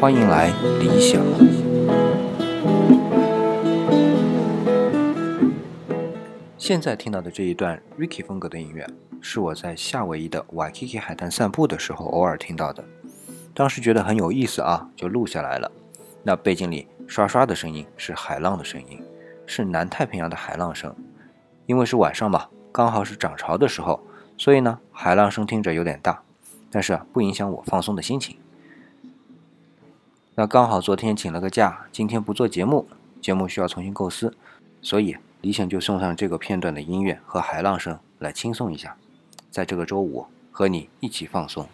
欢迎来理想。现在听到的这一段 Ricky 风格的音乐，是我在夏威夷的 Waikiki 海滩散步的时候偶尔听到的，当时觉得很有意思啊，就录下来了。那背景里刷刷的声音是海浪的声音，是南太平洋的海浪声，因为是晚上嘛，刚好是涨潮的时候。所以呢，海浪声听着有点大，但是不影响我放松的心情。那刚好昨天请了个假，今天不做节目，节目需要重新构思，所以李想就送上这个片段的音乐和海浪声来轻松一下，在这个周五和你一起放松。